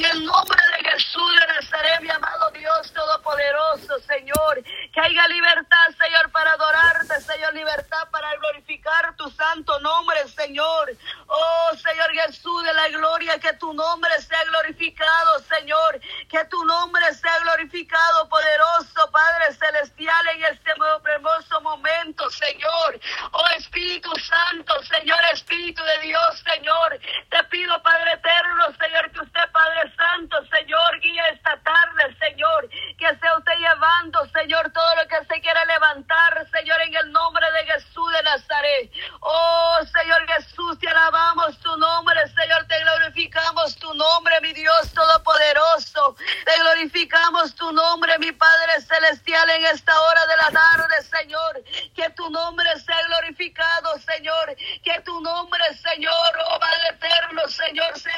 menor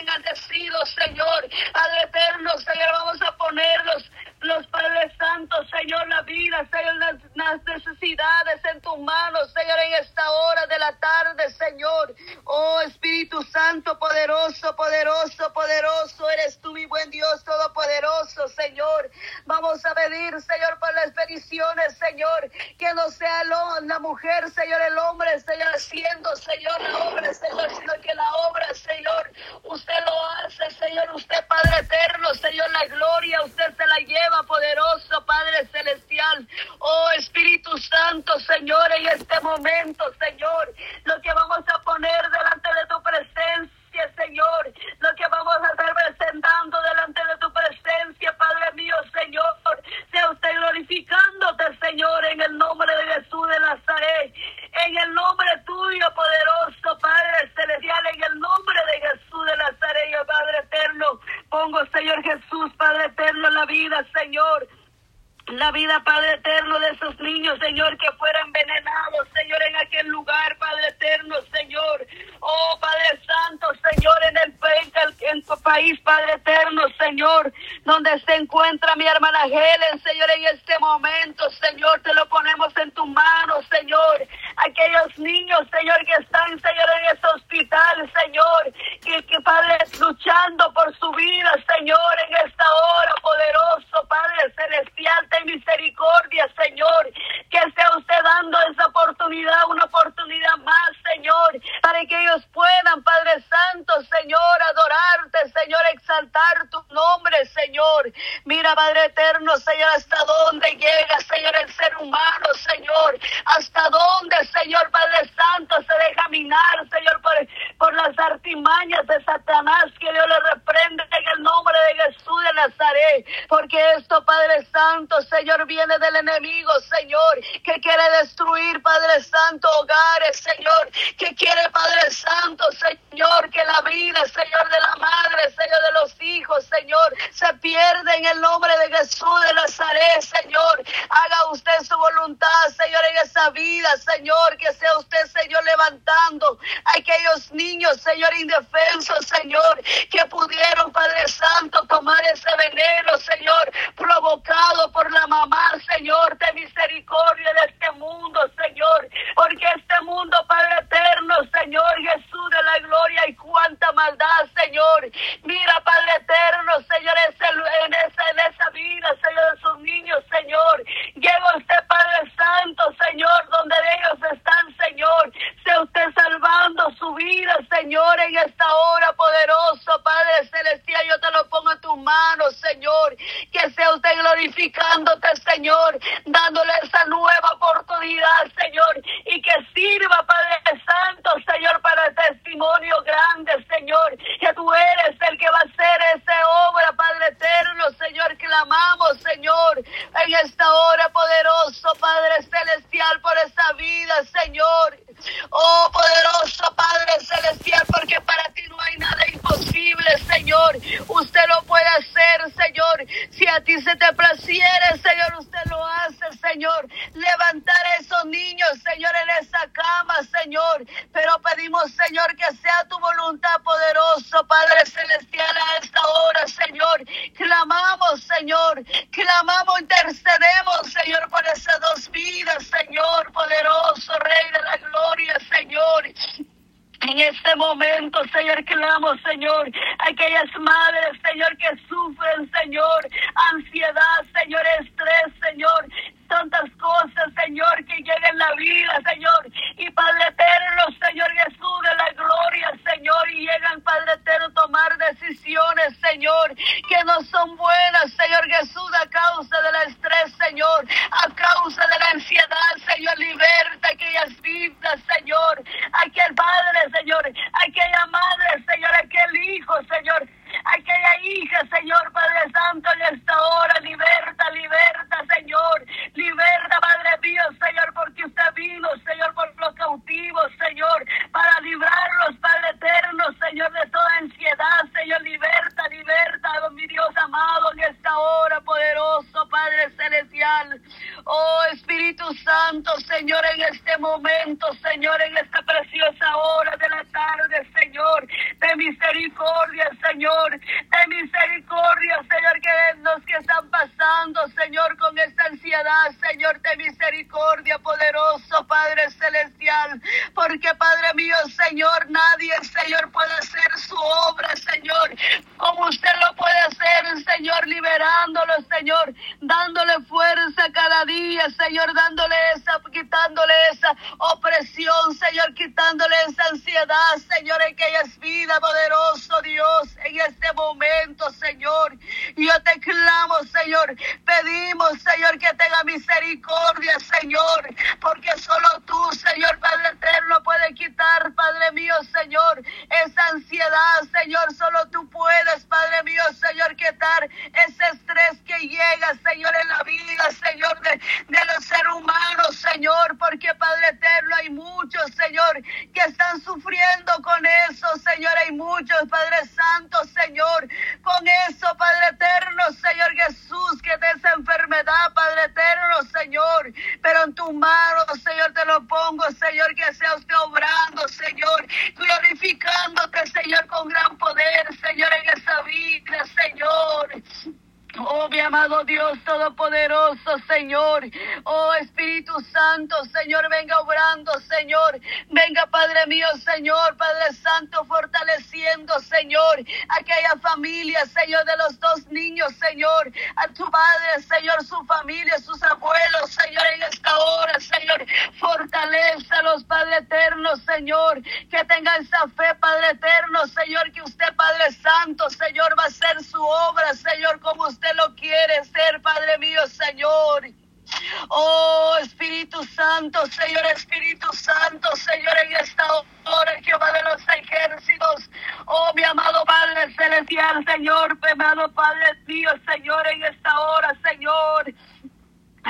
enaltecido, Señor. Al eterno, Señor, vamos a poner los, Padres Santos, Señor, la vida, Señor, las, las necesidades en tus manos, Señor, en esta hora de la tarde, Señor. Oh Espíritu Santo, poderoso, poderoso, poderoso, eres tú, mi buen Dios, todopoderoso, Señor. Vamos a pedir, Señor, por las bendiciones, Señor, que no sea la mujer, Señor, el hombre vida, Señor la vida, Padre Eterno, de esos niños, Señor, que fueran envenenados, Señor, en aquel lugar, Padre Eterno, Señor. Oh, Padre Santo, Señor, en el en tu país, Padre Eterno, Señor, donde se encuentra mi hermana Helen, Señor, en este momento, Señor, te lo ponemos en tus manos, Señor. Aquellos niños, Señor, que están, Señor, en esos levantando aquellos niños, Señor, indefensos, Señor, que pudieron, Padre Santo, tomar ese veneno, Señor, provocado por la mamá, Señor, de misericordia, este momento, Señor, clamo, Señor, aquellas madres, Señor, que sufren, Señor, ansiedad, Señor, estrés, Señor, tantas cosas, Señor, que llegan la vida, Señor. Y Padre eterno, Señor Jesús, de la gloria, Señor, y llegan, Padre eterno, tomar decisiones, Señor, que no son buenas, Señor Jesús, a causa del estrés, Señor, a causa de la ansiedad, Señor, liberta aquellas vidas, Señor, Espíritu Santo, Señor, en este momento, Señor, en esta preciosa hora de la tarde, Señor, de misericordia, Señor, de misericordia, Señor, que los que están pasando, Señor, con esta ansiedad, Señor, de misericordia, poderoso Padre celestial, porque Padre mío, Señor, nadie, Señor, puede hacer su obra, Señor, como usted lo puede hacer, Señor, liberándolo, Señor, dándole fuerza cada día, Señor, dándole esa, quitándole esa opresión, Señor, quitándole esa ansiedad, Señor, en que ella es vida, poderoso Dios, en este momento, Señor. Yo te clamo, Señor, pedimos, Señor, que tenga misericordia, Señor, porque solo tú, Señor, Padre eterno, puedes quitar, Padre mío, Señor, esa ansiedad, Señor, solo tú puedes, Padre mío, Señor, quitar ese estrés que llega, Señor, en la vida, Señor, de, de los seres humanos, Señor, porque Padre eterno hay muchos, Señor, que están sufriendo con eso, Señor, hay muchos, Padre Santo, Señor, con eso, Padre eterno, Señor Jesús, que de esa enfermedad, Padre eterno, Señor, pero en tu mano, Señor, te lo pongo, Señor, que sea usted obrando, Señor, glorificándote, Señor, con gran poder, Señor, en esa vida, Señor. Oh, Dios Todopoderoso, Señor. Oh, Espíritu Santo, Señor, venga obrando, Señor. Venga, Padre mío, Señor, Padre Santo, fortaleciendo, Señor, aquella familia, Señor, de los dos niños, Señor. A tu Padre, Señor, su familia, sus abuelos, Señor, en esta hora, Señor. Fortaleza los Padre eterno, Señor. Que tenga esa fe, Padre eterno, Señor, que usted, Padre Santo, Señor, va a hacer su obra, Señor, como usted lo quiere ser, Padre mío, Señor. Oh Espíritu Santo, Señor Espíritu Santo, Señor, en esta hora, Jehová de los ejércitos. Oh mi amado Padre Celestial, Señor, mi amado Padre Dios, Señor, en esta hora, Señor.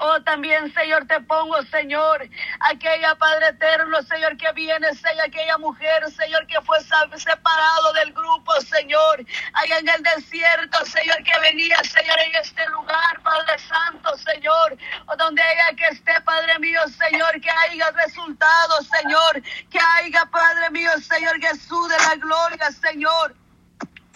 Oh, también, Señor, te pongo, Señor, aquella Padre eterno, Señor, que viene, Señor, aquella mujer, Señor, que fue separado del grupo, Señor, allá en el desierto, Señor, que venía, Señor, en este lugar, Padre Santo, Señor, o donde haya que esté, Padre mío, Señor, que haya resultados, Señor, que haya, Padre mío, Señor Jesús de la gloria, Señor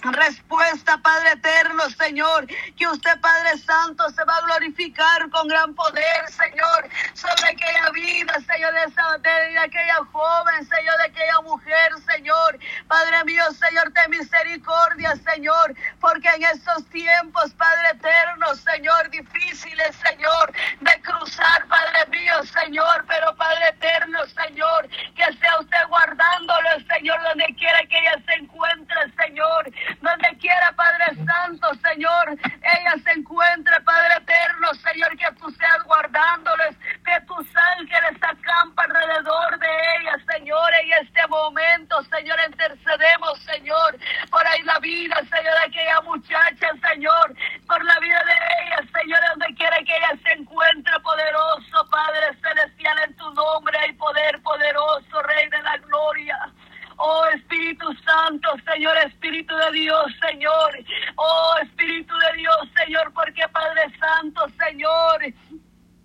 respuesta, Padre eterno, Señor, que usted, Padre Santo, se va a glorificar con gran poder, Señor, sobre aquella vida, Señor, de, esa, de, aquella joven, Señor, de aquella mujer, Señor. Padre mío, Señor, ten misericordia, Señor, porque en estos tiempos, Padre eterno, Señor, difíciles, Señor, de cruzar, Padre mío, Señor, pero Padre eterno, Señor, que sea usted guardándolo, Señor, donde quiera que ella se encuentre, Señor donde quiera, Padre Santo, Señor, ella se encuentre, Padre Eterno, Señor, que tú seas guardándoles, que tus ángeles acampan alrededor de ella, Señor, en este momento, Señor, intercedemos, Señor, por ahí la vida, Señor, de aquella muchacha, Señor, por la vida de ella, Señor, donde quiera que ella se encuentre, poderoso, Padre Celestial, en tu nombre hay poder poderoso, Rey de la Gloria. Oh Espíritu Santo, Señor, Espíritu de Dios, Señor. Oh Espíritu de Dios, Señor, porque Padre Santo, Señor.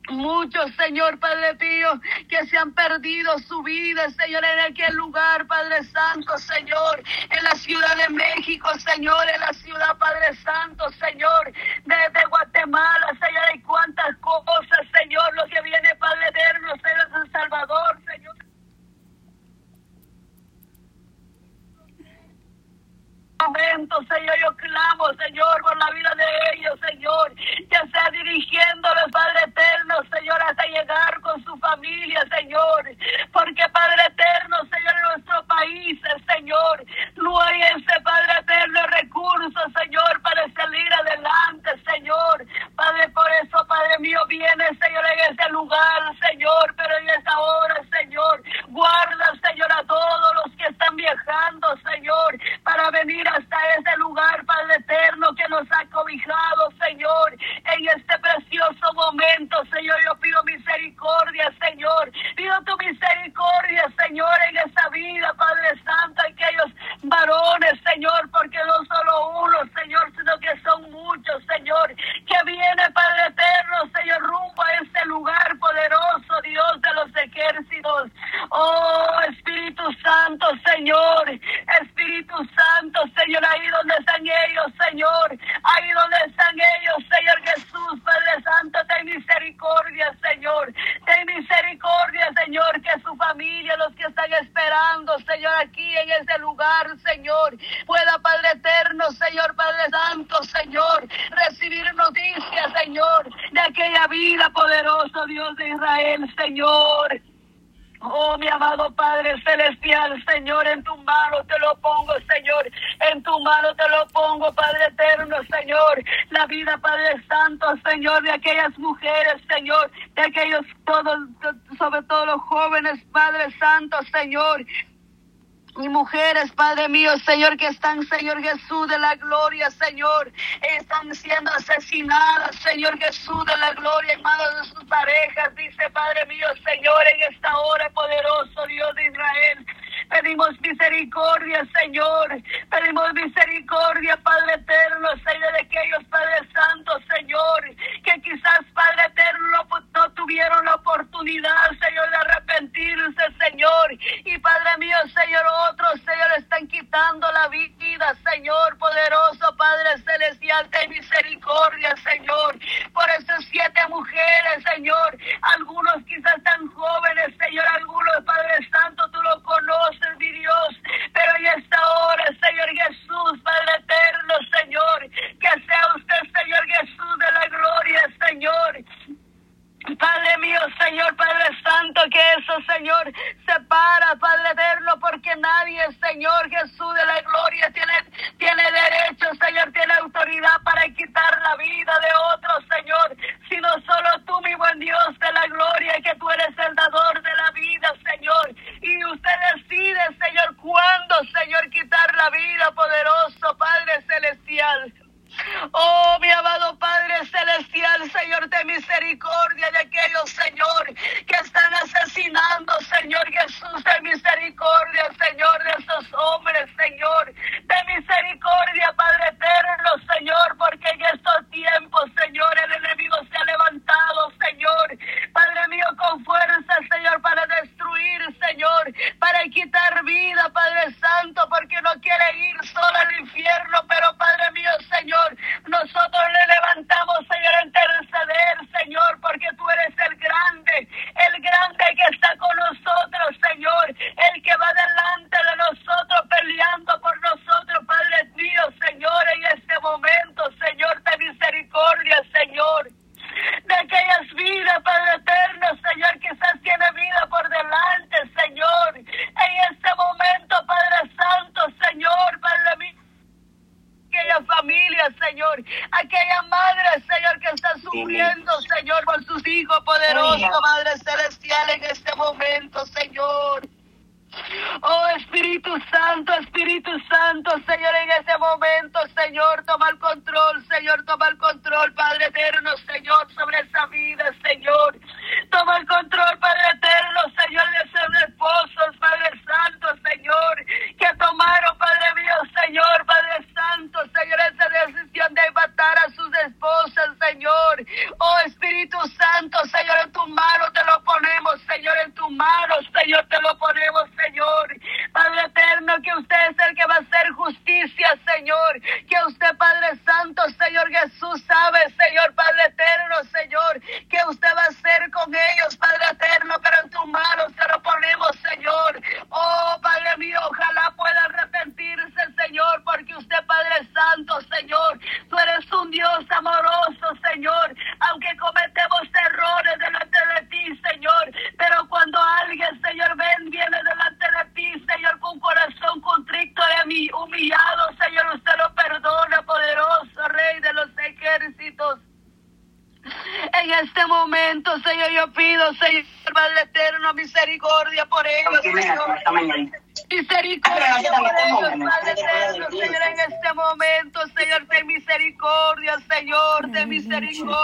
Muchos, Señor Padre Pío, que se han perdido su vida, Señor, en aquel lugar, Padre Santo, Señor, en la Ciudad de México, Señor, en la ciudad, Padre Santo, Señor, desde Guatemala, Señor, hay cuántas cosas, Señor, lo que viene, Padre Eterno, Señor, San Salvador, Señor. momento, Señor, yo clamo, Señor, por la vida de ellos, Señor, que sea dirigiéndoles, Padre eterno, Señor, hasta llegar con su familia, Señor, porque Padre eterno, Señor, en nuestro país, Señor, no hay ese Padre eterno recurso nos ha cobijado, Señor, en este precioso momento, Señor. Yo pido misericordia, Señor. Pido tu misericordia, Señor, en esta vida, Padre Santo, aquellos varones, Señor, porque no solo uno, Señor, sino que son muchos, Señor, que viene, Padre Eterno, Señor, rumbo a este lugar poderoso, Dios de los ejércitos. Oh, Espíritu Santo, Señor, Espíritu Santo, Señor, ahí donde están ellos, Señor, ahí donde están ellos, Señor Jesús, Padre Santo, ten misericordia, Señor, ten misericordia, Señor, que su familia, los que están esperando, Señor, este lugar, Señor, pueda, Padre eterno, Señor, Padre Santo, Señor, recibir noticias, Señor, de aquella vida poderosa, Dios de Israel, Señor. Oh, mi amado Padre Celestial, Señor, en tu mano te lo pongo, Señor. En tu mano te lo pongo, Padre Eterno, Señor. La vida, Padre Santo, Señor, de aquellas mujeres, Señor, de aquellos todos, sobre todo los jóvenes, Padre Santo, Señor, y mujeres, Padre mío, Señor, que están, Señor Jesús de la gloria, Señor, están siendo asesinadas, Señor Jesús de la gloria, en manos de sus parejas, dice Padre mío, Señor, en esta hora poderoso, Dios de Israel. Pedimos misericordia, Señor. Pedimos misericordia, Padre eterno, Señor, de aquellos, Padre Santo, Señor, que quizás, Padre eterno, no tuvieron la oportunidad, Señor, de arrepentirse, Señor. Y Padre mío, Señor, otros, Señor, están quitando la vida, Señor, poderoso, Padre celestial, de misericordia, Señor. Por esas siete mujeres, Señor, algunos quizás tan jóvenes, Señor, algunos, Padre Santo, tú lo conoces, mi Dios. Pero en esta hora, Señor Jesús, Padre eterno, Señor, que sea usted, Señor Jesús, de la gloria, Señor. Padre mío, Señor, Padre Santo, que eso, Señor, separa, Padre porque nadie, Señor Jesús de la gloria, tiene, tiene derecho, Señor, tiene autoridad para quitar la vida de otros, Señor, sino solo tú, mi buen Dios de la gloria, que tú eres el dador de la vida, Señor. Y usted decide, Señor, cuándo, Señor, quitar la vida, poderoso Padre Celestial. Oh, mi amado Padre Celestial, Señor, de misericordia de aquellos, Señor, que están asesinando, Señor Jesús, de misericordia, Señor, de esos hombres, Señor, de misericordia, Padre eterno, Señor, porque en estos tiempos, Señor, el enemigo se ha levantado, Señor, Padre mío, con fuerza, Señor, para destruir, Señor, para quitar vida, Padre Santo, porque no quiere ir solo al infierno, pero Padre mío, Señor, nosotros le levantamos, Señor, a interceder, Señor, porque tú eres el grande, el grande que está con nosotros, Señor, el que va delante de nosotros, peleando por nosotros, Padre mío, Señor, en este momento, Señor, de misericordia, Señor de aquellas vidas, Padre eterno, Señor, quizás tiene vida por delante, Señor. En este momento, Padre Santo, Señor, Padre mío aquella familia, Señor, aquella madre, Señor, que está sufriendo, Señor, por sus hijos poderosos, Madre En este momento, Señor. Oh Espíritu Santo, Espíritu Santo, Señor, en este momento, Señor, toma el control, Señor, toma el control, Padre eterno, Señor, sobre esa vida, Señor. Toma el control, Padre eterno, Señor, de esos esposos, Padre Santo, Señor, que tomaron, Padre mío, Señor, Padre Santo, Señor, esa decisión de matar a sus esposas, Señor. Oh Espíritu Santo, Señor, en tu mano te lo ponemos, Señor, en tu mano, Señor, te lo ponemos, Señor. Padre eterno, que usted es el que va a hacer justicia, Señor. Que usted, Padre Santo, Señor Jesús, sabe, Señor, Padre eterno, Señor, que usted va a hacer con ellos, Padre eterno, pero en tu mano se lo ponemos, Señor. Oh, Padre mío, ojalá pueda arrepentirse, Señor, porque usted, Padre Santo, Señor, tú eres un Dios amoroso, Señor, aunque cometemos errores delante de ti, Señor, pero cuando alguien, Señor, ven, viene delante de ti, Señor, con corazón contrito y humillado, Señor, usted lo perdona, poderoso Rey de los ejércitos. En este momento, Señor, yo pido, Señor, Padre eterno, misericordia por ellos, Señor. Misericordia por ellos, Padre eterno, Señor, en este momento, Señor, ten misericordia, Señor, ten misericordia.